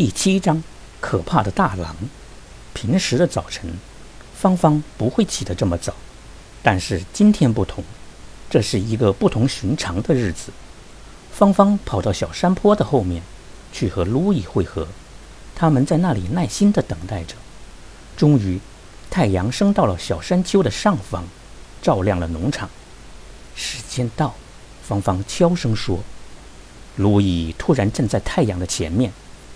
第七章，可怕的大狼。平时的早晨，芳芳不会起得这么早，但是今天不同，这是一个不同寻常的日子。芳芳跑到小山坡的后面，去和路易会合。他们在那里耐心地等待着。终于，太阳升到了小山丘的上方，照亮了农场。时间到，芳芳悄声说。路易突然站在太阳的前面。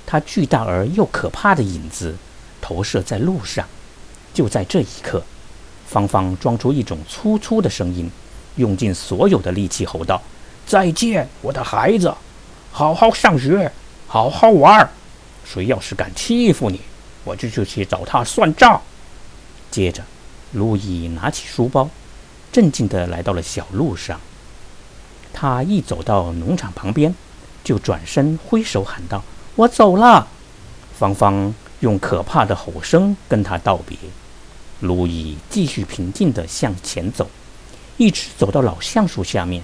他巨大而又可怕的影子投射在路上。就在这一刻，芳芳装出一种粗粗的声音，用尽所有的力气吼道：“再见，我的孩子！好好上学，好好玩儿。谁要是敢欺负你，我就去找他算账。”接着，路易拿起书包，镇静地来到了小路上。他一走到农场旁边，就转身挥手喊道。我走了，芳芳用可怕的吼声跟他道别。路易继续平静地向前走，一直走到老橡树下面，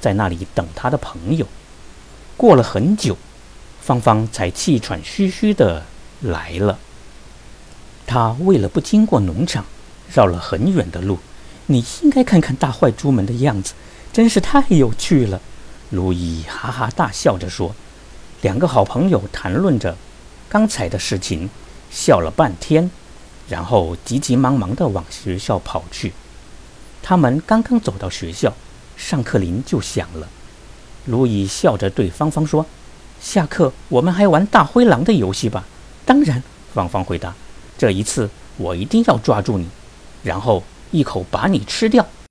在那里等他的朋友。过了很久，芳芳才气喘吁吁地来了。他为了不经过农场，绕了很远的路。你应该看看大坏猪们的样子，真是太有趣了。路易哈哈大笑着说。两个好朋友谈论着刚才的事情，笑了半天，然后急急忙忙地往学校跑去。他们刚刚走到学校，上课铃就响了。路易笑着对芳芳说：“下课我们还玩大灰狼的游戏吧？”“当然。”芳芳回答。“这一次我一定要抓住你，然后一口把你吃掉。”